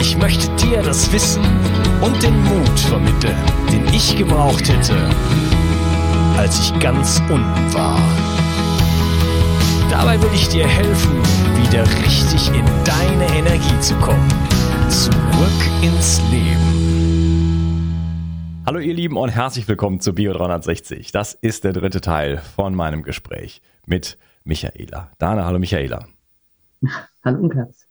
Ich möchte dir das Wissen und den Mut vermitteln, den ich gebraucht hätte, als ich ganz unten war. Dabei will ich dir helfen, wieder richtig in deine Energie zu kommen. Zurück ins Leben. Hallo ihr Lieben und herzlich willkommen zu Bio 360. Das ist der dritte Teil von meinem Gespräch mit Michaela. Dana, hallo Michaela. Hallo Unkas.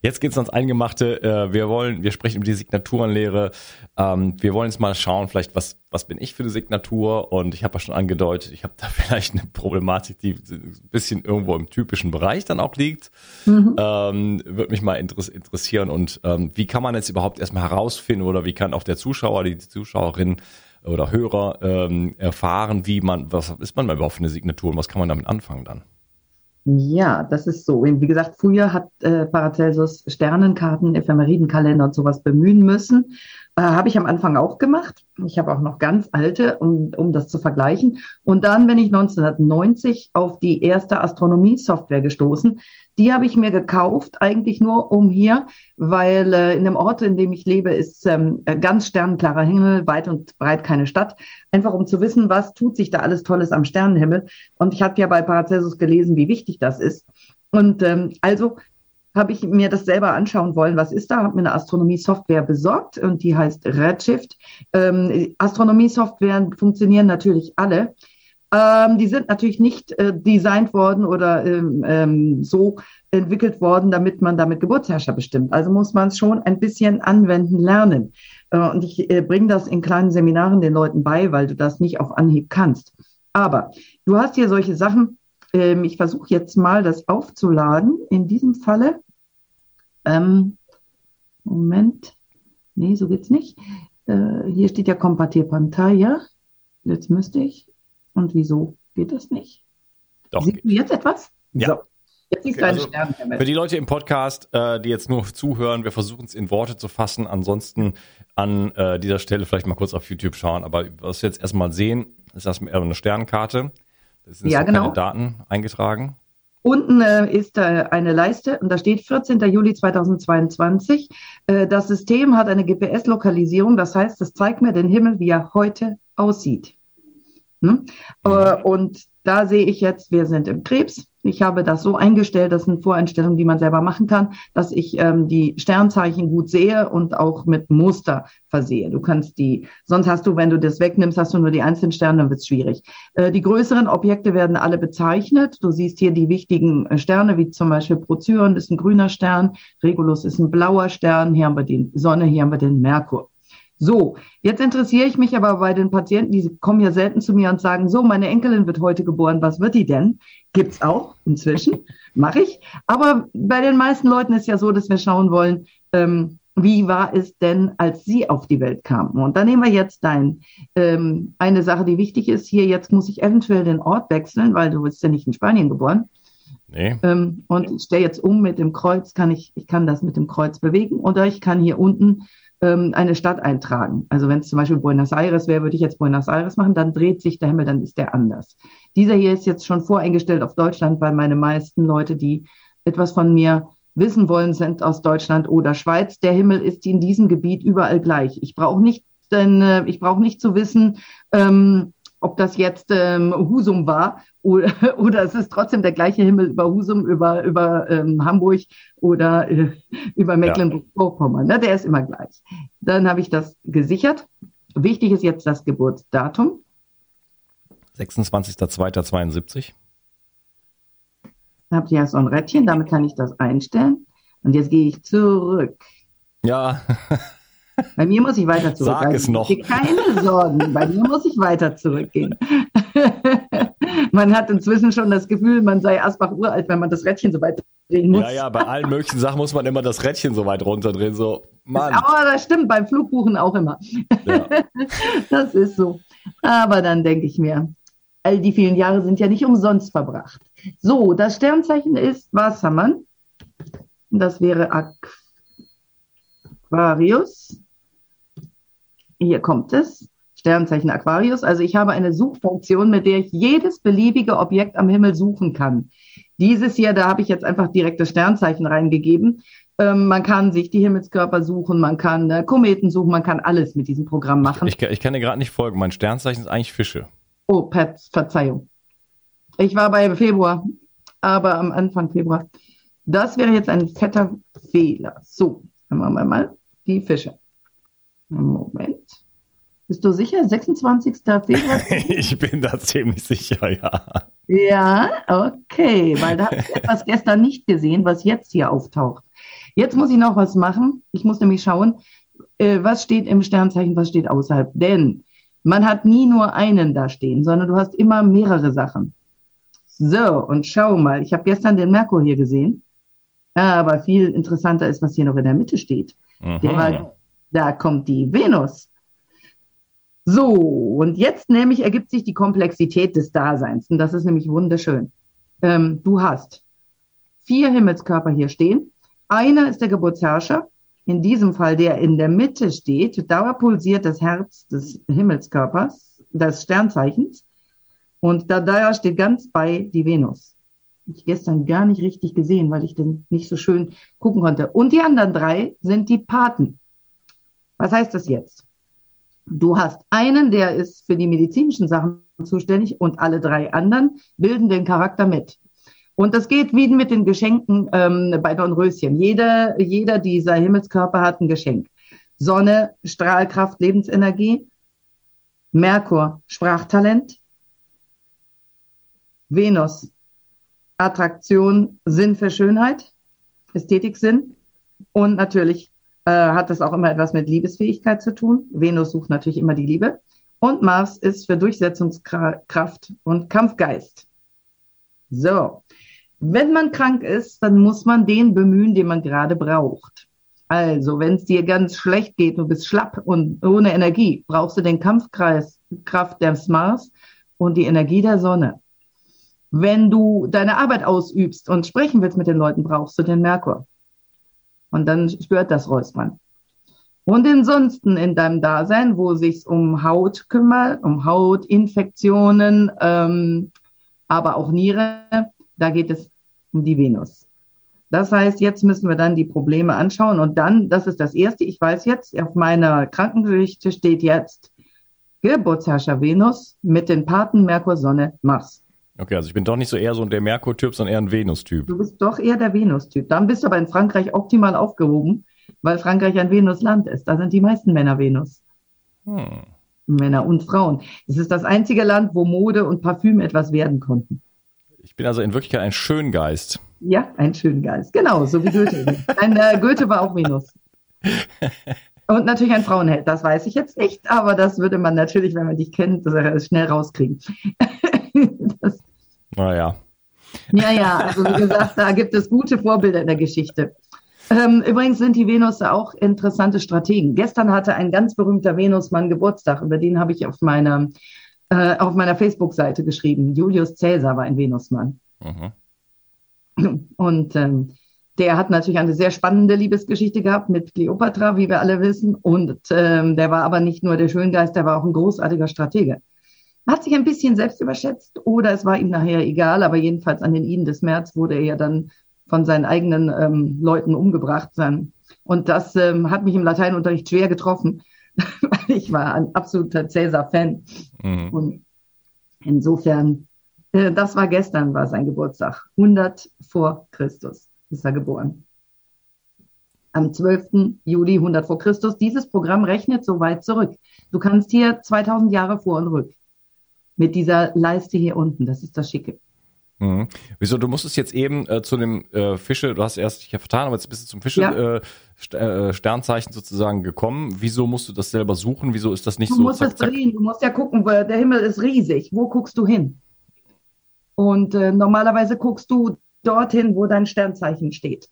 Jetzt geht's ans Eingemachte. Äh, wir wollen, wir sprechen über die Signaturenlehre. Ähm, wir wollen jetzt mal schauen, vielleicht was, was bin ich für eine Signatur? Und ich habe ja schon angedeutet, ich habe da vielleicht eine Problematik, die ein bisschen irgendwo im typischen Bereich dann auch liegt. Mhm. Ähm, Würde mich mal interessieren. Und ähm, wie kann man jetzt überhaupt erstmal herausfinden oder wie kann auch der Zuschauer, die Zuschauerin oder Hörer ähm, erfahren, wie man, was ist man überhaupt für eine Signatur und was kann man damit anfangen dann? Ja, das ist so. Wie gesagt, früher hat äh, Paracelsus Sternenkarten, Ephemeridenkalender und sowas bemühen müssen. Äh, habe ich am Anfang auch gemacht. Ich habe auch noch ganz alte, um, um das zu vergleichen. Und dann bin ich 1990 auf die erste Astronomie-Software gestoßen, die habe ich mir gekauft, eigentlich nur um hier, weil äh, in dem Ort, in dem ich lebe, ist ähm, ganz sternenklarer Himmel, weit und breit keine Stadt. Einfach um zu wissen, was tut sich da alles Tolles am Sternenhimmel. Und ich habe ja bei Paracelsus gelesen, wie wichtig das ist. Und ähm, also habe ich mir das selber anschauen wollen, was ist da, habe mir eine Astronomie-Software besorgt und die heißt Redshift. Ähm, Astronomie-Software funktionieren natürlich alle. Ähm, die sind natürlich nicht äh, designt worden oder ähm, ähm, so entwickelt worden, damit man damit Geburtsherrscher bestimmt. Also muss man es schon ein bisschen anwenden lernen. Äh, und ich äh, bringe das in kleinen Seminaren den Leuten bei, weil du das nicht auf Anhieb kannst. Aber du hast hier solche Sachen. Ähm, ich versuche jetzt mal das aufzuladen. In diesem Falle. Ähm, Moment. Nee, so geht's nicht. Äh, hier steht ja Kompatierpantalla. Jetzt müsste ich. Und wieso geht das nicht? Doch. Siehst du jetzt etwas? Ja. So. Jetzt siehst Okay, du einen also Stern. Für die Leute im Podcast, äh, die jetzt nur zuhören, wir versuchen es in Worte zu fassen. Ansonsten an äh, dieser Stelle vielleicht mal kurz auf YouTube schauen. Aber was wir jetzt erstmal sehen, ist das eine Sternkarte. Es sind Ja, so genau. keine Daten eingetragen. Unten äh, ist äh, eine Leiste und da steht 14. Juli 2022. Äh, das System hat eine GPS-Lokalisierung, das heißt, es zeigt mir den Himmel, wie er heute aussieht. Hm? Und da sehe ich jetzt, wir sind im Krebs. Ich habe das so eingestellt, das sind Voreinstellungen, die man selber machen kann, dass ich ähm, die Sternzeichen gut sehe und auch mit Muster versehe. Du kannst die, sonst hast du, wenn du das wegnimmst, hast du nur die einzelnen Sterne, dann wird es schwierig. Äh, die größeren Objekte werden alle bezeichnet. Du siehst hier die wichtigen äh, Sterne, wie zum Beispiel Procyon ist ein grüner Stern, Regulus ist ein blauer Stern, hier haben wir die Sonne, hier haben wir den Merkur. So, jetzt interessiere ich mich aber bei den Patienten, die kommen ja selten zu mir und sagen, so, meine Enkelin wird heute geboren, was wird die denn? Gibt's auch inzwischen, mache ich. Aber bei den meisten Leuten ist ja so, dass wir schauen wollen, ähm, wie war es denn, als sie auf die Welt kamen? Und da nehmen wir jetzt dein, ähm, eine Sache, die wichtig ist. Hier, jetzt muss ich eventuell den Ort wechseln, weil du bist ja nicht in Spanien geboren. Nee. Ähm, und ich stelle jetzt um mit dem Kreuz, kann ich, ich kann das mit dem Kreuz bewegen oder ich kann hier unten ähm, eine Stadt eintragen. Also wenn es zum Beispiel Buenos Aires wäre, würde ich jetzt Buenos Aires machen, dann dreht sich der Himmel, dann ist der anders. Dieser hier ist jetzt schon voreingestellt auf Deutschland, weil meine meisten Leute, die etwas von mir wissen wollen, sind aus Deutschland oder Schweiz. Der Himmel ist in diesem Gebiet überall gleich. Ich brauche nicht, denn, äh, ich brauche nicht zu wissen, ähm, ob das jetzt ähm, Husum war oder, oder es ist trotzdem der gleiche Himmel über Husum, über, über ähm, Hamburg oder äh, über Mecklenburg-Vorpommern. Ne? Der ist immer gleich. Dann habe ich das gesichert. Wichtig ist jetzt das Geburtsdatum. 26.02.72. Dann habe ich ja so ein Rädchen, damit kann ich das einstellen. Und jetzt gehe ich zurück. Ja, Bei mir muss ich weiter zurück. Sag es noch. Keine Sorgen, bei mir muss ich weiter zurückgehen. man hat inzwischen schon das Gefühl, man sei Asbach uralt, wenn man das Rädchen so weit drehen muss. ja, ja, bei allen möglichen Sachen muss man immer das Rädchen so weit runterdrehen. So, Mann. Aber das stimmt, beim Flugbuchen auch immer. Ja. Das ist so. Aber dann denke ich mir, all die vielen Jahre sind ja nicht umsonst verbracht. So, das Sternzeichen ist Wassermann. Das wäre Aquarius. Hier kommt es. Sternzeichen Aquarius. Also ich habe eine Suchfunktion, mit der ich jedes beliebige Objekt am Himmel suchen kann. Dieses hier, da habe ich jetzt einfach direkt das Sternzeichen reingegeben. Ähm, man kann sich die Himmelskörper suchen, man kann äh, Kometen suchen, man kann alles mit diesem Programm machen. Ich, ich kann dir gerade nicht folgen. Mein Sternzeichen ist eigentlich Fische. Oh, Pat, Verzeihung. Ich war bei Februar, aber am Anfang Februar. Das wäre jetzt ein fetter Fehler. So, dann machen wir mal die Fische. Moment. Bist du sicher? 26. Februar? ich bin da ziemlich sicher, ja. Ja, okay, weil da habe ich etwas gestern nicht gesehen, was jetzt hier auftaucht. Jetzt muss ich noch was machen. Ich muss nämlich schauen, äh, was steht im Sternzeichen, was steht außerhalb. Denn man hat nie nur einen da stehen, sondern du hast immer mehrere Sachen. So, und schau mal, ich habe gestern den Merkur hier gesehen. Aber viel interessanter ist, was hier noch in der Mitte steht. Mhm. Der, da kommt die Venus. So, und jetzt nämlich ergibt sich die Komplexität des Daseins. Und das ist nämlich wunderschön. Ähm, du hast vier Himmelskörper hier stehen. Einer ist der Geburtsherrscher. In diesem Fall, der in der Mitte steht, da pulsiert das Herz des Himmelskörpers, des Sternzeichens. Und da, da steht ganz bei die Venus. Ich gestern gar nicht richtig gesehen, weil ich den nicht so schön gucken konnte. Und die anderen drei sind die Paten. Was heißt das jetzt? Du hast einen, der ist für die medizinischen Sachen zuständig und alle drei anderen bilden den Charakter mit. Und das geht wie mit den Geschenken ähm, bei Dornröschen. Jeder, jeder dieser Himmelskörper hat ein Geschenk. Sonne, Strahlkraft, Lebensenergie. Merkur, Sprachtalent. Venus, Attraktion, Sinn für Schönheit, Ästhetiksinn und natürlich äh, hat das auch immer etwas mit Liebesfähigkeit zu tun. Venus sucht natürlich immer die Liebe. Und Mars ist für Durchsetzungskraft und Kampfgeist. So, wenn man krank ist, dann muss man den bemühen, den man gerade braucht. Also, wenn es dir ganz schlecht geht, du bist schlapp und ohne Energie, brauchst du den Kampfkreis, Kraft des Mars und die Energie der Sonne. Wenn du deine Arbeit ausübst und sprechen willst mit den Leuten, brauchst du den Merkur. Und dann spürt das Räuspern. Und ansonsten in deinem Dasein, wo sich's um Haut kümmert, um Hautinfektionen, ähm, aber auch Niere, da geht es um die Venus. Das heißt, jetzt müssen wir dann die Probleme anschauen und dann, das ist das Erste, ich weiß jetzt, auf meiner Krankengeschichte steht jetzt Geburtsherrscher Venus mit den Paten Merkur, Sonne, Mars. Okay, also ich bin doch nicht so eher so der Merkur-Typ, sondern eher ein Venus-Typ. Du bist doch eher der Venus-Typ. Dann bist du aber in Frankreich optimal aufgehoben, weil Frankreich ein Venus-Land ist. Da sind die meisten Männer Venus. Hm. Männer und Frauen. Es ist das einzige Land, wo Mode und Parfüm etwas werden konnten. Ich bin also in Wirklichkeit ein Schöngeist. Ja, ein Schöngeist. Genau, so wie Goethe. ein, äh, Goethe war auch Venus. Und natürlich ein Frauenheld, das weiß ich jetzt nicht, aber das würde man natürlich, wenn man dich kennt, schnell rauskriegen. naja. Ja, ja, also wie gesagt, da gibt es gute Vorbilder in der Geschichte. Ähm, übrigens sind die Venus auch interessante Strategen. Gestern hatte ein ganz berühmter Venusmann Geburtstag, über den habe ich auf meiner, äh, auf meiner Facebook-Seite geschrieben. Julius Caesar war ein Venusmann. Mhm. Und ähm, der hat natürlich eine sehr spannende Liebesgeschichte gehabt mit Cleopatra, wie wir alle wissen. Und ähm, der war aber nicht nur der Schöngeist, der war auch ein großartiger Stratege hat sich ein bisschen selbst überschätzt oder es war ihm nachher egal, aber jedenfalls an den Iden des März wurde er ja dann von seinen eigenen ähm, Leuten umgebracht. Sein. Und das ähm, hat mich im Lateinunterricht schwer getroffen, weil ich war ein absoluter Cäsar-Fan. Mhm. Und insofern, äh, das war gestern, war sein Geburtstag. 100 vor Christus ist er geboren. Am 12. Juli 100 vor Christus. Dieses Programm rechnet so weit zurück. Du kannst hier 2000 Jahre vor und rück mit dieser Leiste hier unten. Das ist das Schicke. Mhm. Wieso, du musstest jetzt eben äh, zu dem äh, Fische, du hast erst dich ja vertan, aber jetzt bist du zum Fische ja. äh, St äh, Sternzeichen sozusagen gekommen. Wieso musst du das selber suchen? Wieso ist das nicht du so? Du musst zack, es drehen, du musst ja gucken, weil der Himmel ist riesig. Wo guckst du hin? Und äh, normalerweise guckst du dorthin, wo dein Sternzeichen steht.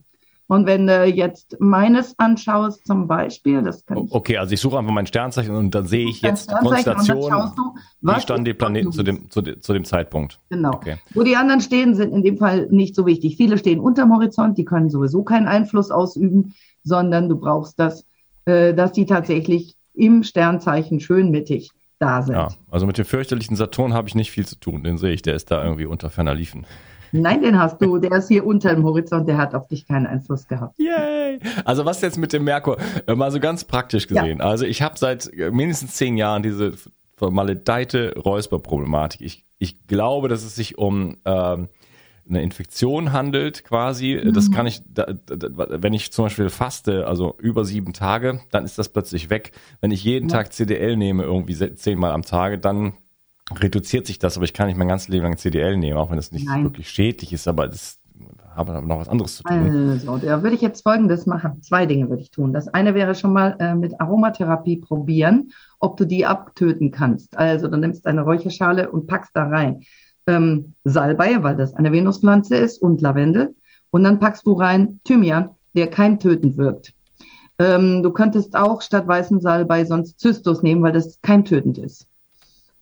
Und wenn du jetzt meines anschaust, zum Beispiel, das kann ich. Okay, also ich suche einfach mein Sternzeichen und dann sehe ich jetzt Konstellation. Wie standen die Planeten zu dem, zu, de, zu dem Zeitpunkt? Genau. Okay. Wo die anderen stehen, sind in dem Fall nicht so wichtig. Viele stehen unterm Horizont, die können sowieso keinen Einfluss ausüben, sondern du brauchst das, äh, dass die tatsächlich im Sternzeichen schön mittig da sind. Ja, also mit dem fürchterlichen Saturn habe ich nicht viel zu tun. Den sehe ich, der ist da irgendwie unter ferner Liefen. Nein, den hast du. Der ist hier unter dem Horizont, der hat auf dich keinen Einfluss gehabt. Yay! Also was jetzt mit dem Merkur? Äh, mal so ganz praktisch gesehen. Ja. Also ich habe seit äh, mindestens zehn Jahren diese vermaledeite Räusperproblematik. Ich, ich glaube, dass es sich um ähm, eine Infektion handelt quasi. Mhm. Das kann ich, da, da, wenn ich zum Beispiel faste, also über sieben Tage, dann ist das plötzlich weg. Wenn ich jeden ja. Tag CDL nehme, irgendwie zehnmal am Tage, dann reduziert sich das, aber ich kann nicht mein ganzes Leben lang CDL nehmen, auch wenn es nicht Nein. wirklich schädlich ist, aber das habe aber noch was anderes zu tun. Also, da würde ich jetzt Folgendes machen. Zwei Dinge würde ich tun. Das eine wäre schon mal äh, mit Aromatherapie probieren, ob du die abtöten kannst. Also, du nimmst eine Räucherschale und packst da rein ähm, Salbei, weil das eine Venuspflanze ist, und Lavendel. Und dann packst du rein Thymian, der kein tötend wirkt. Ähm, du könntest auch statt weißen Salbei sonst Zystus nehmen, weil das kein tötend ist.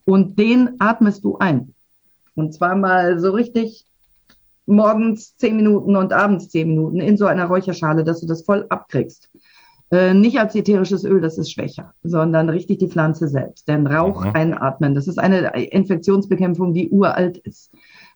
Und den atmest du ein. Und zwar mal so richtig morgens zehn Minuten und abends zehn Minuten in so einer Räucherschale, dass du das voll abkriegst. Äh, nicht als ätherisches Öl, das ist schwächer, sondern richtig die Pflanze selbst. Denn Rauch mhm. einatmen, das ist eine Infektionsbekämpfung, die uralt ist.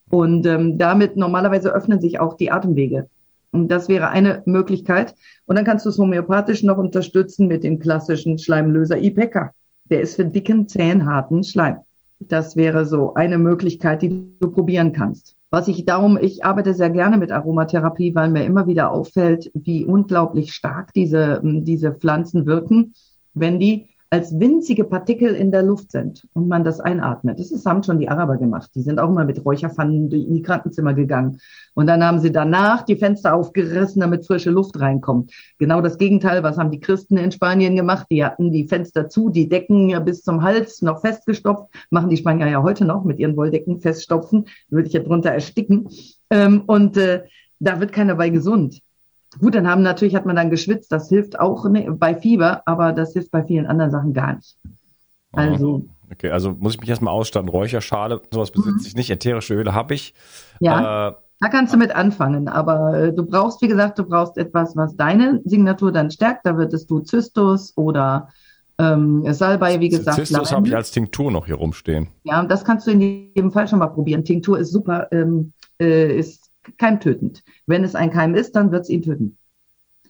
Und ähm, damit normalerweise öffnen sich auch die Atemwege. Und das wäre eine Möglichkeit. Und dann kannst du es homöopathisch noch unterstützen mit dem klassischen Schleimlöser IPECA. Der ist für dicken, zähen, harten Schleim. Das wäre so eine Möglichkeit, die du probieren kannst. Was ich darum, ich arbeite sehr gerne mit Aromatherapie, weil mir immer wieder auffällt, wie unglaublich stark diese, diese Pflanzen wirken, wenn die als winzige Partikel in der Luft sind und man das einatmet. Das ist, haben schon die Araber gemacht. Die sind auch mal mit Räucherpfannen in die Krankenzimmer gegangen. Und dann haben sie danach die Fenster aufgerissen, damit frische Luft reinkommt. Genau das Gegenteil, was haben die Christen in Spanien gemacht? Die hatten die Fenster zu, die Decken ja bis zum Hals noch festgestopft. Machen die Spanier ja heute noch mit ihren Wolldecken feststopfen. Würde ich ja drunter ersticken. Ähm, und äh, da wird keiner bei gesund. Gut, dann haben natürlich hat man dann geschwitzt. Das hilft auch bei Fieber, aber das hilft bei vielen anderen Sachen gar nicht. Also okay, also muss ich mich erstmal ausstatten. Räucherschale, sowas besitze mhm. ich nicht. Ätherische Öle habe ich. Ja. Äh, da kannst du mit anfangen, aber äh, du brauchst, wie gesagt, du brauchst etwas, was deine Signatur dann stärkt. Da würdest du Zystus oder ähm, Salbei, wie gesagt. Zystus habe ich als Tinktur noch hier rumstehen. Ja, das kannst du in jedem Fall schon mal probieren. Tinktur ist super, ähm, äh, ist keimtötend. Wenn es ein Keim ist, dann wird es ihn töten.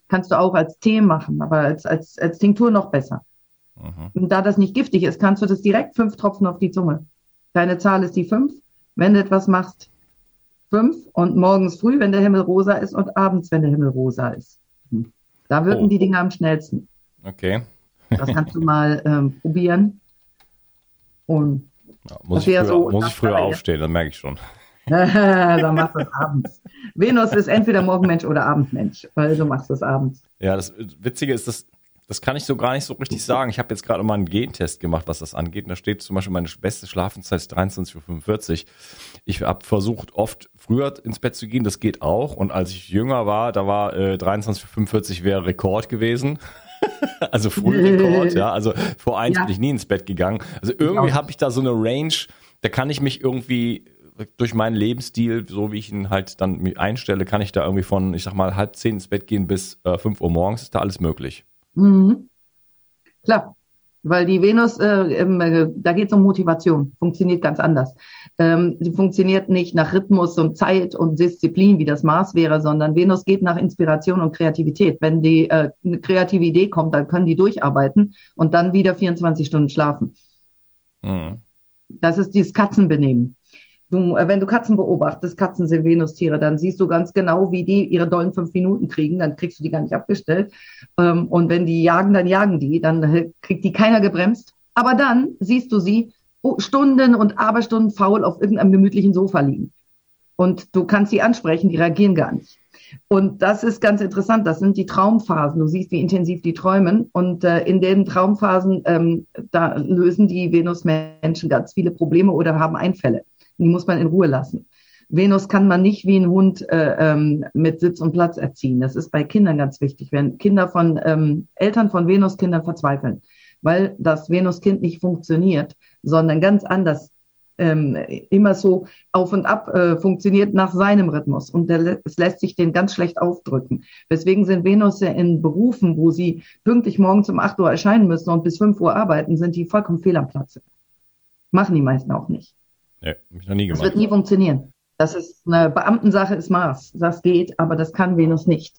Kannst du auch als Tee machen, aber als, als, als Tinktur noch besser. Mhm. Und da das nicht giftig ist, kannst du das direkt fünf Tropfen auf die Zunge. Deine Zahl ist die fünf. Wenn du etwas machst, fünf und morgens früh, wenn der Himmel rosa ist und abends, wenn der Himmel rosa ist. Hm. Da wirken oh. die Dinge am schnellsten. Okay. das kannst du mal ähm, probieren. Und ja, muss, ich früher, so muss ich früher aufstehen, das merke ich schon. dann machst du es abends. Venus ist entweder Morgenmensch oder Abendmensch, weil du machst es abends. Ja, das Witzige ist, dass das kann ich so gar nicht so richtig sagen. Ich habe jetzt gerade mal einen Gentest gemacht, was das angeht. Und da steht zum Beispiel, meine beste Schlafenszeit ist 23.45 Uhr. Ich habe versucht, oft früher ins Bett zu gehen. Das geht auch. Und als ich jünger war, da war äh, 23.45 Uhr wäre Rekord gewesen. also Frührekord, ja. Also vor eins ja. bin ich nie ins Bett gegangen. Also irgendwie habe ich da so eine Range, da kann ich mich irgendwie durch meinen Lebensstil, so wie ich ihn halt dann einstelle, kann ich da irgendwie von, ich sag mal, halb zehn ins Bett gehen bis äh, fünf Uhr morgens, ist da alles möglich. Mhm. Klar, weil die Venus, äh, äh, da geht es um Motivation, funktioniert ganz anders. Ähm, sie funktioniert nicht nach Rhythmus und Zeit und Disziplin, wie das Mars wäre, sondern Venus geht nach Inspiration und Kreativität. Wenn die äh, eine kreative Idee kommt, dann können die durcharbeiten und dann wieder 24 Stunden schlafen. Mhm. Das ist dieses Katzenbenehmen. Du, äh, wenn du Katzen beobachtest, Katzen sind Venustiere, dann siehst du ganz genau, wie die ihre dollen fünf Minuten kriegen, dann kriegst du die gar nicht abgestellt. Ähm, und wenn die jagen, dann jagen die, dann äh, kriegt die keiner gebremst. Aber dann siehst du sie Stunden und Aberstunden faul auf irgendeinem gemütlichen Sofa liegen. Und du kannst sie ansprechen, die reagieren gar nicht. Und das ist ganz interessant. Das sind die Traumphasen. Du siehst, wie intensiv die träumen. Und äh, in den Traumphasen, ähm, da lösen die Venus-Menschen ganz viele Probleme oder haben Einfälle. Die muss man in Ruhe lassen. Venus kann man nicht wie ein Hund äh, ähm, mit Sitz und Platz erziehen. Das ist bei Kindern ganz wichtig, wenn Kinder von ähm, Eltern von Venuskindern verzweifeln, weil das Venuskind nicht funktioniert, sondern ganz anders ähm, immer so auf und ab äh, funktioniert nach seinem Rhythmus und der, es lässt sich den ganz schlecht aufdrücken. Deswegen sind Venus in Berufen, wo sie pünktlich morgens um 8 Uhr erscheinen müssen und bis 5 Uhr arbeiten, sind die vollkommen fehl am Platze. Machen die meisten auch nicht. Nee, hab ich noch nie gemacht. Das wird nie funktionieren. Das ist eine Beamtensache, ist Mars. Das geht, aber das kann Venus nicht.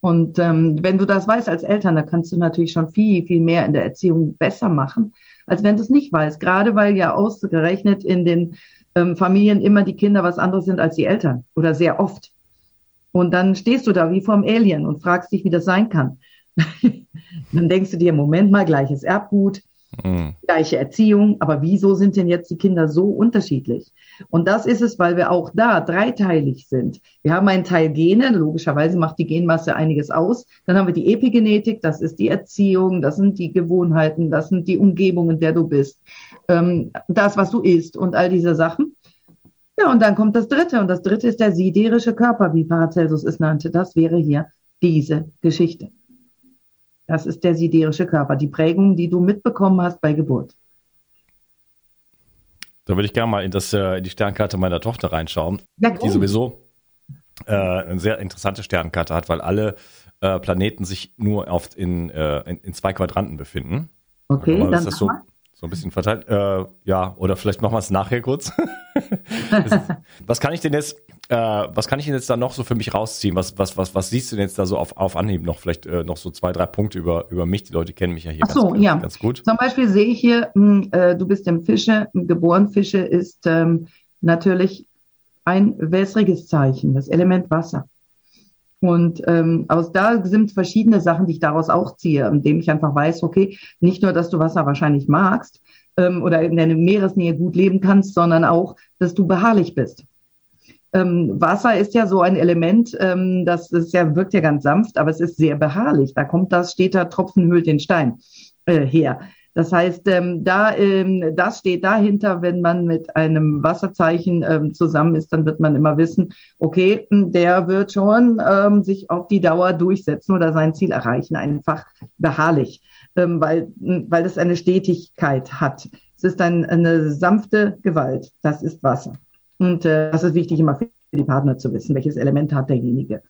Und ähm, wenn du das weißt als Eltern, dann kannst du natürlich schon viel, viel mehr in der Erziehung besser machen, als wenn du es nicht weißt. Gerade weil ja ausgerechnet in den ähm, Familien immer die Kinder was anderes sind als die Eltern oder sehr oft. Und dann stehst du da wie vorm Alien und fragst dich, wie das sein kann. dann denkst du dir, Moment mal, gleiches Erbgut, Mhm. Gleiche Erziehung, aber wieso sind denn jetzt die Kinder so unterschiedlich? Und das ist es, weil wir auch da dreiteilig sind. Wir haben einen Teil Gene, logischerweise macht die Genmasse einiges aus. Dann haben wir die Epigenetik, das ist die Erziehung, das sind die Gewohnheiten, das sind die Umgebung, in der du bist, ähm, das, was du isst und all diese Sachen. Ja, und dann kommt das dritte. Und das dritte ist der siderische Körper, wie Paracelsus es nannte. Das wäre hier diese Geschichte. Das ist der siderische Körper, die Prägung, die du mitbekommen hast bei Geburt. Da würde ich gerne mal in, das, äh, in die Sternkarte meiner Tochter reinschauen, ja, die sowieso äh, eine sehr interessante Sternkarte hat, weil alle äh, Planeten sich nur oft in, äh, in, in, zwei Quadranten befinden. Okay, dann ist das so, so ein bisschen verteilt. Äh, ja, oder vielleicht machen wir es nachher kurz. was kann ich denn jetzt, äh, was kann ich denn jetzt da noch so für mich rausziehen? Was, was, was, was siehst du denn jetzt da so auf, auf Anhieb noch? Vielleicht äh, noch so zwei, drei Punkte über, über mich. Die Leute kennen mich ja hier Ach so, ganz, ja. ganz gut. Zum Beispiel sehe ich hier, mh, hm, äh, du bist im Fische, geboren. Fische ist ähm, natürlich ein wässriges Zeichen, das Element Wasser. Und ähm, aus da sind verschiedene Sachen, die ich daraus auch ziehe, indem ich einfach weiß, okay, nicht nur, dass du Wasser wahrscheinlich magst ähm, oder in der Meeresnähe gut leben kannst, sondern auch, dass du beharrlich bist. Ähm, Wasser ist ja so ein Element, ähm, das ist ja, wirkt ja ganz sanft, aber es ist sehr beharrlich. Da kommt das, steht da, Tropfen hüllt den Stein äh, her. Das heißt, ähm, da, ähm, das steht dahinter, wenn man mit einem Wasserzeichen ähm, zusammen ist, dann wird man immer wissen, okay, der wird schon ähm, sich auf die Dauer durchsetzen oder sein Ziel erreichen, einfach beharrlich, ähm, weil, weil es eine Stetigkeit hat. Es ist ein, eine sanfte Gewalt, das ist Wasser. Und äh, das ist wichtig, immer für die Partner zu wissen, welches Element hat derjenige.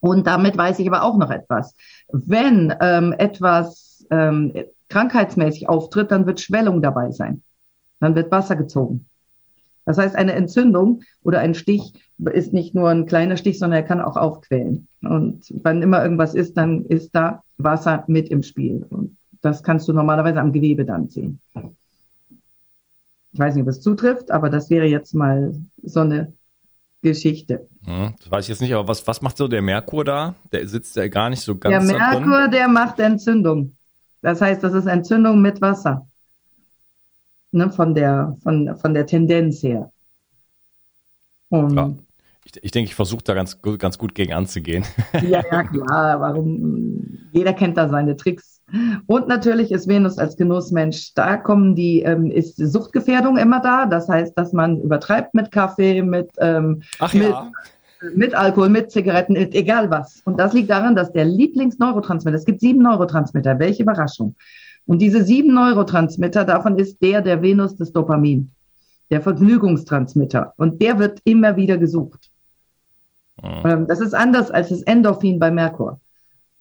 Und damit weiß ich aber auch noch etwas. Wenn ähm, etwas ähm, krankheitsmäßig auftritt, dann wird Schwellung dabei sein. Dann wird Wasser gezogen. Das heißt, eine Entzündung oder ein Stich ist nicht nur ein kleiner Stich, sondern er kann auch aufquellen. Und wenn immer irgendwas ist, dann ist da Wasser mit im Spiel. Und das kannst du normalerweise am Gewebe dann sehen. Ich weiß nicht, ob es zutrifft, aber das wäre jetzt mal so eine Geschichte. Hm, das weiß ich jetzt nicht, aber was, was macht so der Merkur da? Der sitzt ja gar nicht so ganz. Der Merkur, der macht Entzündung. Das heißt, das ist Entzündung mit Wasser. Ne, von, der, von, von der Tendenz her. Und ja. Ich, ich denke, ich versuche da ganz, ganz gut gegen anzugehen. Ja, ja, klar. Warum? Jeder kennt da seine Tricks. Und natürlich ist Venus als Genussmensch, da kommen die, ähm, ist Suchtgefährdung immer da. Das heißt, dass man übertreibt mit Kaffee, mit, ähm, Ach mit, ja mit Alkohol, mit Zigaretten, egal was. Und das liegt daran, dass der Lieblingsneurotransmitter, es gibt sieben Neurotransmitter, welche Überraschung. Und diese sieben Neurotransmitter, davon ist der der Venus des Dopamin, der Vergnügungstransmitter. Und der wird immer wieder gesucht. Mhm. Das ist anders als das Endorphin bei Merkur.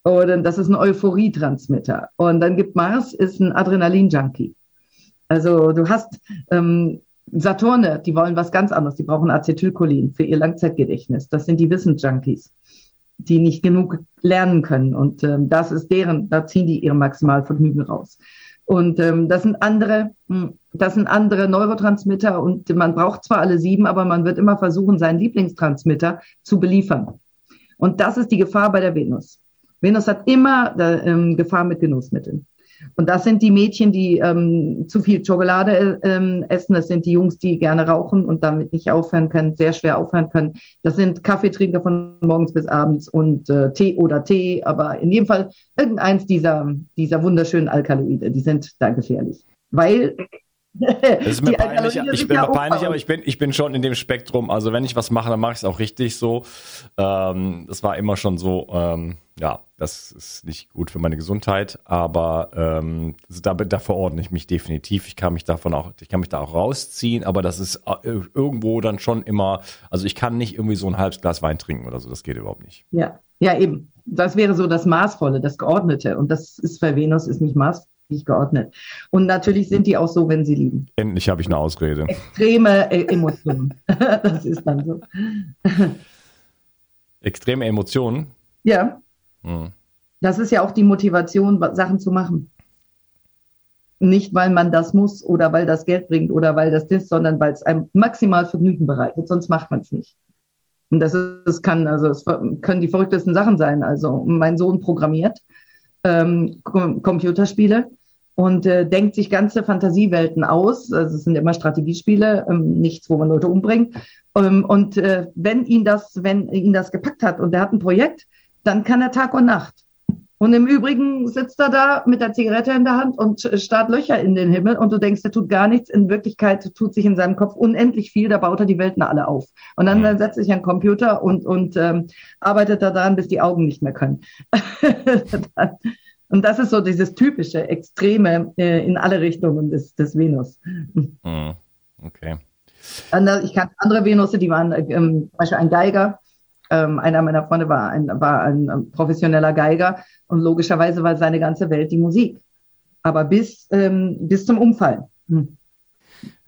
Oder das ist ein Euphorie-Transmitter. Und dann gibt Mars, ist ein Adrenalin-Junkie. Also du hast ähm, Saturne, die wollen was ganz anderes. Die brauchen Acetylcholin für ihr Langzeitgedächtnis. Das sind die Wissensjunkies, die nicht genug lernen können. Und ähm, das ist deren, da ziehen die ihr Maximalvergnügen raus. Und ähm, das sind andere, hm, das sind andere Neurotransmitter und man braucht zwar alle sieben, aber man wird immer versuchen, seinen Lieblingstransmitter zu beliefern. Und das ist die Gefahr bei der Venus. Venus hat immer äh, Gefahr mit Genussmitteln. Und das sind die Mädchen, die ähm, zu viel Schokolade ähm, essen. Das sind die Jungs, die gerne rauchen und damit nicht aufhören können, sehr schwer aufhören können. Das sind Kaffeetrinker von morgens bis abends und äh, Tee oder Tee. Aber in jedem Fall irgendeins dieser, dieser wunderschönen Alkaloide, die sind da gefährlich. Weil das ist mir peinlich, ich bin ja peinlich, aber ich bin, ich bin schon in dem Spektrum. Also wenn ich was mache, dann mache ich es auch richtig so. Ähm, das war immer schon so, ähm, ja, das ist nicht gut für meine Gesundheit, aber ähm, da, da verordne ich mich definitiv. Ich kann mich davon auch, ich kann mich da auch rausziehen, aber das ist äh, irgendwo dann schon immer, also ich kann nicht irgendwie so ein halbes Glas Wein trinken oder so, das geht überhaupt nicht. Ja, ja, eben. Das wäre so das Maßvolle, das Geordnete. Und das ist bei Venus ist nicht maßvoll geordnet. Und natürlich sind die auch so, wenn sie lieben. Endlich habe ich eine Ausrede. Extreme äh, Emotionen. das ist dann so. Extreme Emotionen? Ja. Hm. Das ist ja auch die Motivation, Sachen zu machen. Nicht, weil man das muss oder weil das Geld bringt oder weil das ist, sondern weil es einem maximal Vergnügen bereitet, sonst macht man es nicht. Und das, ist, das kann, also es können die verrücktesten Sachen sein. Also mein Sohn programmiert ähm, Computerspiele und äh, denkt sich ganze Fantasiewelten aus. Also es sind immer Strategiespiele, ähm, nichts, wo man Leute umbringt. Ähm, und äh, wenn ihn das, wenn ihn das gepackt hat und er hat ein Projekt, dann kann er Tag und Nacht. Und im Übrigen sitzt er da mit der Zigarette in der Hand und starrt Löcher in den Himmel und du denkst, er tut gar nichts. In Wirklichkeit tut sich in seinem Kopf unendlich viel, da baut er die Welten alle auf. Und dann, dann setzt sich ein Computer und, und ähm, arbeitet da dran, bis die Augen nicht mehr können. Und das ist so dieses typische, extreme äh, in alle Richtungen des, des Venus. Mhm. Okay. Ich kannte andere Venusse, die waren ähm, zum Beispiel ein Geiger. Ähm, einer meiner Freunde war ein, war ein ähm, professioneller Geiger und logischerweise war seine ganze Welt die Musik. Aber bis, ähm, bis zum Umfallen. Hm.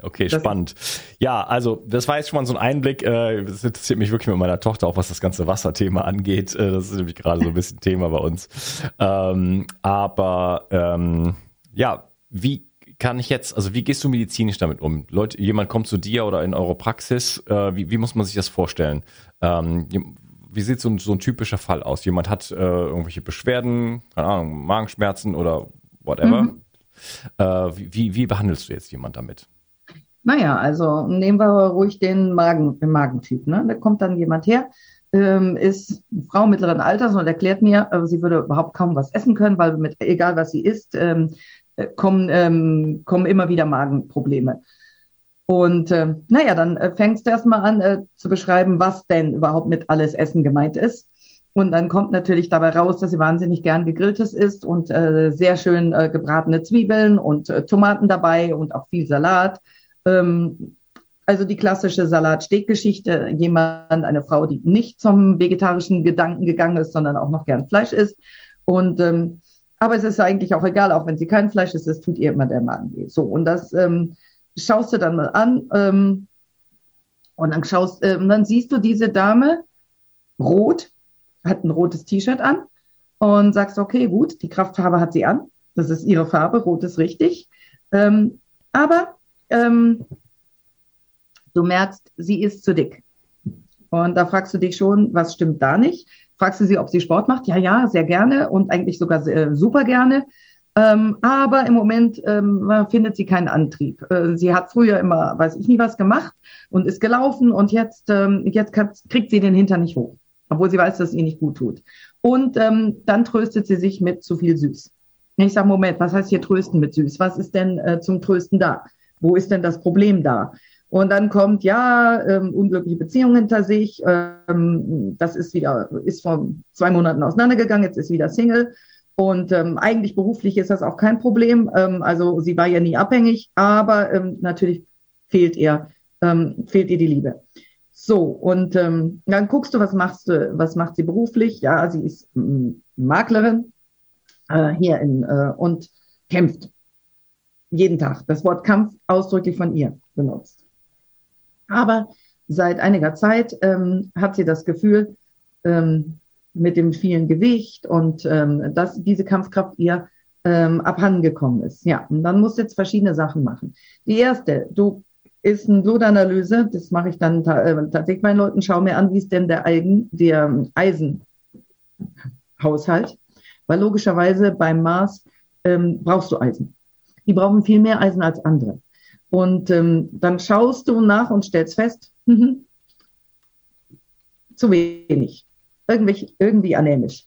Okay, das spannend. Ja, also das war jetzt schon mal so ein Einblick. Äh, das interessiert mich wirklich mit meiner Tochter, auch was das ganze Wasserthema angeht. Äh, das ist nämlich gerade so ein bisschen Thema bei uns. Ähm, aber ähm, ja, wie kann ich jetzt, also wie gehst du medizinisch damit um? Leute, jemand kommt zu dir oder in eure Praxis, äh, wie, wie muss man sich das vorstellen? Ähm, wie sieht so ein, so ein typischer Fall aus? Jemand hat äh, irgendwelche Beschwerden, keine Ahnung, Magenschmerzen oder whatever. Mhm. Äh, wie, wie behandelst du jetzt jemand damit? Naja, also nehmen wir ruhig den Magen, den Magentyp. Ne? Da kommt dann jemand her, ähm, ist Frau mittleren Alters und erklärt mir, äh, sie würde überhaupt kaum was essen können, weil mit egal was sie isst, ähm, äh, kommen, ähm, kommen immer wieder Magenprobleme. Und äh, naja, dann äh, fängst du erstmal an äh, zu beschreiben, was denn überhaupt mit alles Essen gemeint ist. Und dann kommt natürlich dabei raus, dass sie wahnsinnig gern gegrilltes isst und äh, sehr schön äh, gebratene Zwiebeln und äh, Tomaten dabei und auch viel Salat. Ähm, also die klassische Salat-Steak-Geschichte. Jemand, eine Frau, die nicht zum vegetarischen Gedanken gegangen ist, sondern auch noch gern Fleisch isst. Und ähm, aber es ist eigentlich auch egal, auch wenn sie kein Fleisch isst, es tut ihr immer der Magen weh. So, und das ähm, schaust du dann mal an ähm, und dann schaust, äh, und dann siehst du diese Dame rot, hat ein rotes T-Shirt an und sagst, okay, gut, die Kraftfarbe hat sie an, das ist ihre Farbe, rot ist richtig, ähm, aber ähm, du merkst, sie ist zu dick. Und da fragst du dich schon, was stimmt da nicht? Fragst du sie, ob sie Sport macht? Ja, ja, sehr gerne und eigentlich sogar sehr, super gerne. Ähm, aber im Moment ähm, findet sie keinen Antrieb. Äh, sie hat früher immer, weiß ich nie was gemacht und ist gelaufen und jetzt, ähm, jetzt kriegt sie den Hintern nicht hoch, obwohl sie weiß, dass es ihr nicht gut tut. Und ähm, dann tröstet sie sich mit zu viel Süß. Ich sage, Moment, was heißt hier trösten mit Süß? Was ist denn äh, zum Trösten da? Wo ist denn das Problem da? Und dann kommt, ja, ähm, unglückliche Beziehung hinter sich. Ähm, das ist wieder, ist vor zwei Monaten auseinandergegangen, jetzt ist wieder Single. Und ähm, eigentlich beruflich ist das auch kein Problem. Ähm, also sie war ja nie abhängig, aber ähm, natürlich fehlt ihr, ähm, fehlt ihr die Liebe. So, und ähm, dann guckst du, was machst du, was macht sie beruflich? Ja, sie ist ähm, Maklerin äh, hier in äh, und kämpft. Jeden Tag. Das Wort Kampf ausdrücklich von ihr benutzt. Aber seit einiger Zeit ähm, hat sie das Gefühl, ähm, mit dem vielen Gewicht und ähm, dass diese Kampfkraft ihr ähm, abhandengekommen ist. Ja, und dann musst du jetzt verschiedene Sachen machen. Die erste, du ist eine Blutanalyse, das mache ich dann äh, tatsächlich meinen Leuten, schau mir an, wie ist denn der, Eigen, der Eisenhaushalt, weil logischerweise beim Mars ähm, brauchst du Eisen. Die brauchen viel mehr Eisen als andere. Und ähm, dann schaust du nach und stellst fest, zu wenig irgendwie, irgendwie anämisch.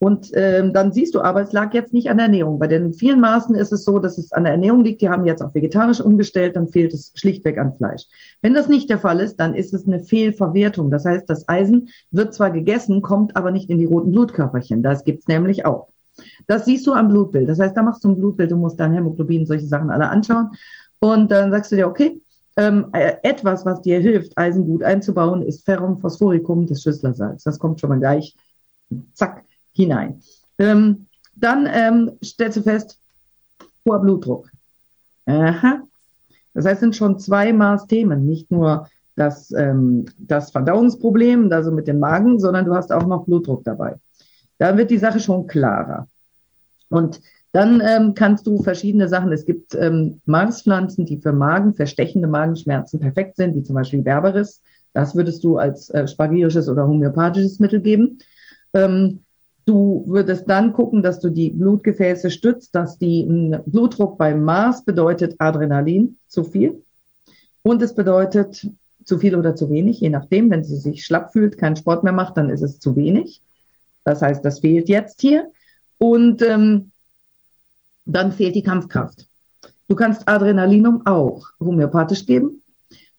Und ähm, dann siehst du aber, es lag jetzt nicht an der Ernährung. Bei den vielen Maßen ist es so, dass es an der Ernährung liegt. Die haben jetzt auf vegetarisch umgestellt, dann fehlt es schlichtweg an Fleisch. Wenn das nicht der Fall ist, dann ist es eine Fehlverwertung. Das heißt, das Eisen wird zwar gegessen, kommt aber nicht in die roten Blutkörperchen. Das gibt's nämlich auch. Das siehst du am Blutbild. Das heißt, da machst du ein Blutbild, du musst dein Hämoglobin, solche Sachen alle anschauen. Und dann sagst du dir, okay, ähm, äh, etwas, was dir hilft, Eisen gut einzubauen, ist Ferrum Phosphoricum des Schüsslersalz. Das kommt schon mal gleich, zack, hinein. Ähm, dann ähm, stellst du fest, hoher Blutdruck. Aha. Das heißt, sind schon zwei Maßthemen, nicht nur das, ähm, das Verdauungsproblem, also mit dem Magen, sondern du hast auch noch Blutdruck dabei. Da wird die Sache schon klarer. Und dann ähm, kannst du verschiedene Sachen, es gibt ähm, Marspflanzen, die für Magen, für stechende Magenschmerzen perfekt sind, wie zum Beispiel Berberis. Das würdest du als äh, spagyrisches oder homöopathisches Mittel geben. Ähm, du würdest dann gucken, dass du die Blutgefäße stützt, dass die m, Blutdruck beim Mars bedeutet Adrenalin zu viel. Und es bedeutet zu viel oder zu wenig, je nachdem. Wenn sie sich schlapp fühlt, keinen Sport mehr macht, dann ist es zu wenig. Das heißt, das fehlt jetzt hier. Und ähm, dann fehlt die Kampfkraft. Du kannst Adrenalinum auch homöopathisch geben.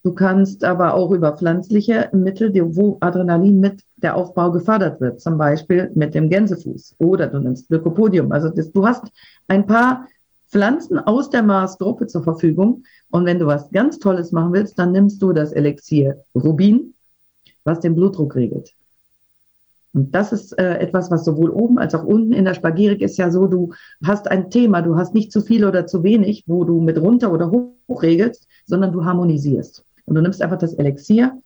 Du kannst aber auch über pflanzliche Mittel, wo Adrenalin mit der Aufbau gefördert wird, zum Beispiel mit dem Gänsefuß oder du nimmst Glycopodium. Also das, du hast ein paar Pflanzen aus der Mars-Gruppe zur Verfügung. Und wenn du was ganz Tolles machen willst, dann nimmst du das Elixier Rubin, was den Blutdruck regelt. Und das ist äh, etwas, was sowohl oben als auch unten in der Spagyrik ist ja so, du hast ein Thema, du hast nicht zu viel oder zu wenig, wo du mit runter oder hoch regelst, sondern du harmonisierst. Und du nimmst einfach das Elixier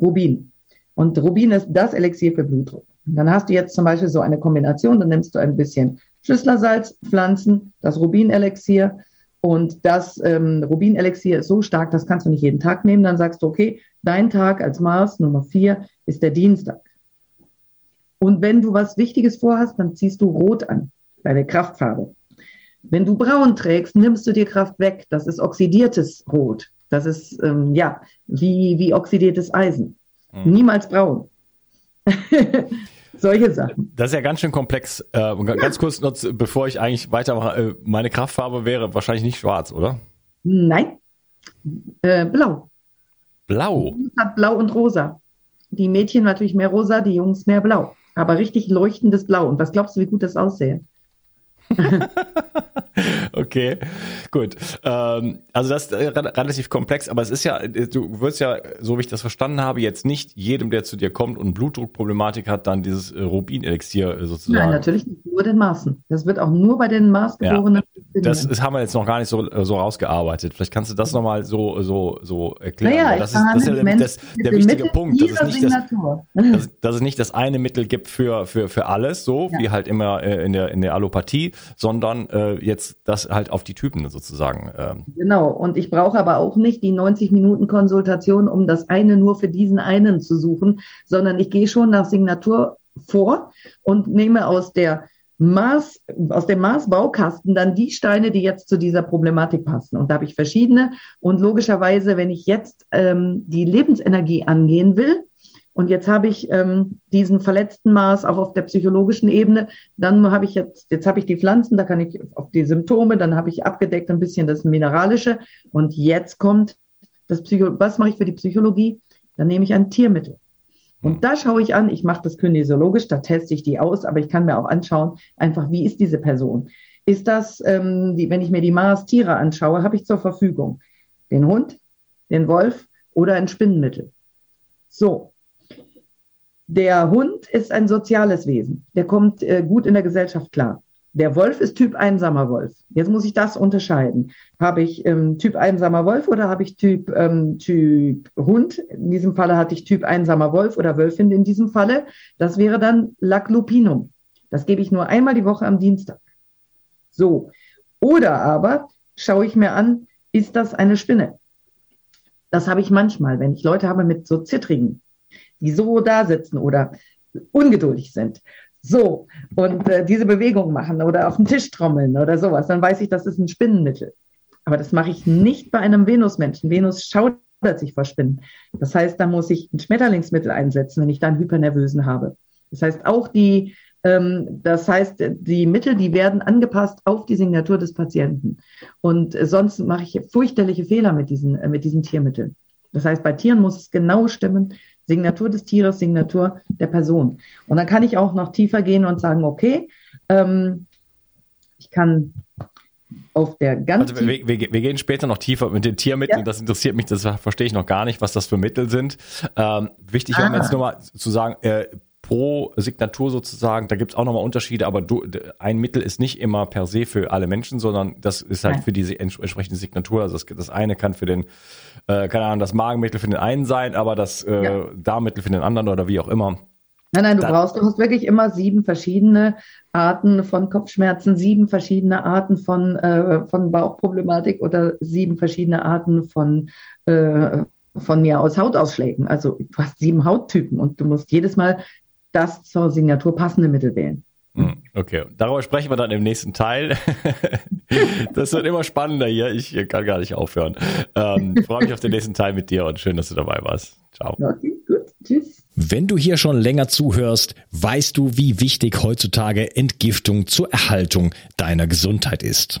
Rubin. Und Rubin ist das Elixier für Blutdruck. Und dann hast du jetzt zum Beispiel so eine Kombination, dann nimmst du ein bisschen Schüsslersalz, Pflanzen, das Rubin-Elixier und das ähm, Rubin-Elixier ist so stark, das kannst du nicht jeden Tag nehmen. Dann sagst du, okay, dein Tag als Mars Nummer vier ist der Dienstag. Und wenn du was Wichtiges vorhast, dann ziehst du rot an, deine Kraftfarbe. Wenn du braun trägst, nimmst du dir Kraft weg. Das ist oxidiertes Rot. Das ist, ähm, ja, wie, wie oxidiertes Eisen. Mhm. Niemals braun. Solche Sachen. Das ist ja ganz schön komplex. Äh, ganz kurz noch, bevor ich eigentlich weitermache, äh, meine Kraftfarbe wäre wahrscheinlich nicht schwarz, oder? Nein. Äh, blau. Blau? Blau und rosa. Die Mädchen natürlich mehr rosa, die Jungs mehr blau. Aber richtig leuchtendes Blau. Und was glaubst du, wie gut das aussähe? okay, gut. Ähm, also das ist äh, relativ komplex, aber es ist ja, du wirst ja, so wie ich das verstanden habe, jetzt nicht jedem, der zu dir kommt und Blutdruckproblematik hat, dann dieses äh, Rubin-Elixier äh, sozusagen. Nein, natürlich nicht, nur den Maßen. Das wird auch nur bei den Maßgeborenen. Ja, das, das haben wir jetzt noch gar nicht so, so rausgearbeitet. Vielleicht kannst du das nochmal so, so, so erklären. Naja, das, ist, das ist ja das, der wichtige Punkt, dass es, nicht das, dass, dass, es nicht das eine Mittel gibt für, für, für alles, so ja. wie halt immer in der, in der Allopathie, sondern äh, jetzt das halt auf die Typen sozusagen. Ähm. Genau, und ich brauche aber auch nicht die 90 Minuten Konsultation, um das eine nur für diesen einen zu suchen, sondern ich gehe schon nach Signatur vor und nehme aus der Maß, aus dem Maßbaukasten dann die Steine, die jetzt zu dieser Problematik passen. Und da habe ich verschiedene. Und logischerweise, wenn ich jetzt ähm, die Lebensenergie angehen will, und jetzt habe ich ähm, diesen verletzten Maß auch auf der psychologischen Ebene. Dann habe ich jetzt, jetzt habe ich die Pflanzen, da kann ich auf die Symptome, dann habe ich abgedeckt ein bisschen das Mineralische. Und jetzt kommt das Psycho, was mache ich für die Psychologie? Dann nehme ich ein Tiermittel. Und da schaue ich an, ich mache das kinesiologisch, da teste ich die aus, aber ich kann mir auch anschauen, einfach, wie ist diese Person? Ist das, ähm, die, wenn ich mir die Mars-Tiere anschaue, habe ich zur Verfügung den Hund, den Wolf oder ein Spinnenmittel. So, der Hund ist ein soziales Wesen. Der kommt äh, gut in der Gesellschaft klar. Der Wolf ist Typ einsamer Wolf. Jetzt muss ich das unterscheiden. Habe ich ähm, Typ einsamer Wolf oder habe ich Typ, ähm, typ Hund? In diesem Falle hatte ich Typ einsamer Wolf oder Wölfin in diesem Falle. Das wäre dann Laclupinum. Das gebe ich nur einmal die Woche am Dienstag. So. Oder aber schaue ich mir an, ist das eine Spinne? Das habe ich manchmal, wenn ich Leute habe mit so zittrigen die so da sitzen oder ungeduldig sind. So, und äh, diese Bewegung machen oder auf den Tisch trommeln oder sowas, dann weiß ich, das ist ein Spinnenmittel. Aber das mache ich nicht bei einem Venusmenschen. Venus schaudert sich vor Spinnen. Das heißt, da muss ich ein Schmetterlingsmittel einsetzen, wenn ich dann Hypernervösen habe. Das heißt, auch die, ähm, das heißt, die Mittel, die werden angepasst auf die Signatur des Patienten. Und äh, sonst mache ich fürchterliche Fehler mit diesen, äh, mit diesen Tiermitteln. Das heißt, bei Tieren muss es genau stimmen. Signatur des Tieres, Signatur der Person. Und dann kann ich auch noch tiefer gehen und sagen, okay, ähm, ich kann auf der ganz. Also wir, wir, wir, gehen später noch tiefer mit den Tiermitteln. Ja. Das interessiert mich, das verstehe ich noch gar nicht, was das für Mittel sind. Ähm, wichtig wäre ah. jetzt nur mal zu sagen, äh, pro Signatur sozusagen, da gibt es auch nochmal Unterschiede, aber du, ein Mittel ist nicht immer per se für alle Menschen, sondern das ist halt Nein. für diese entsprechende Signatur. Also das, das eine kann für den, äh, keine Ahnung, das Magenmittel für den einen sein, aber das äh, ja. Darmmittel für den anderen oder wie auch immer. Nein, nein, du Dann, brauchst, du hast wirklich immer sieben verschiedene Arten von Kopfschmerzen, sieben verschiedene Arten von, äh, von Bauchproblematik oder sieben verschiedene Arten von, äh, von mir aus Hautausschlägen. Also du hast sieben Hauttypen und du musst jedes Mal das zur Signatur passende Mittel wählen. Hm, okay, darüber sprechen wir dann im nächsten Teil. Das wird immer spannender hier. Ich kann gar nicht aufhören. Ähm, freue mich auf den nächsten Teil mit dir und schön, dass du dabei warst. Ciao. Okay, gut. Tschüss. Wenn du hier schon länger zuhörst, weißt du, wie wichtig heutzutage Entgiftung zur Erhaltung deiner Gesundheit ist.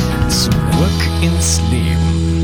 Zurück ins Leben.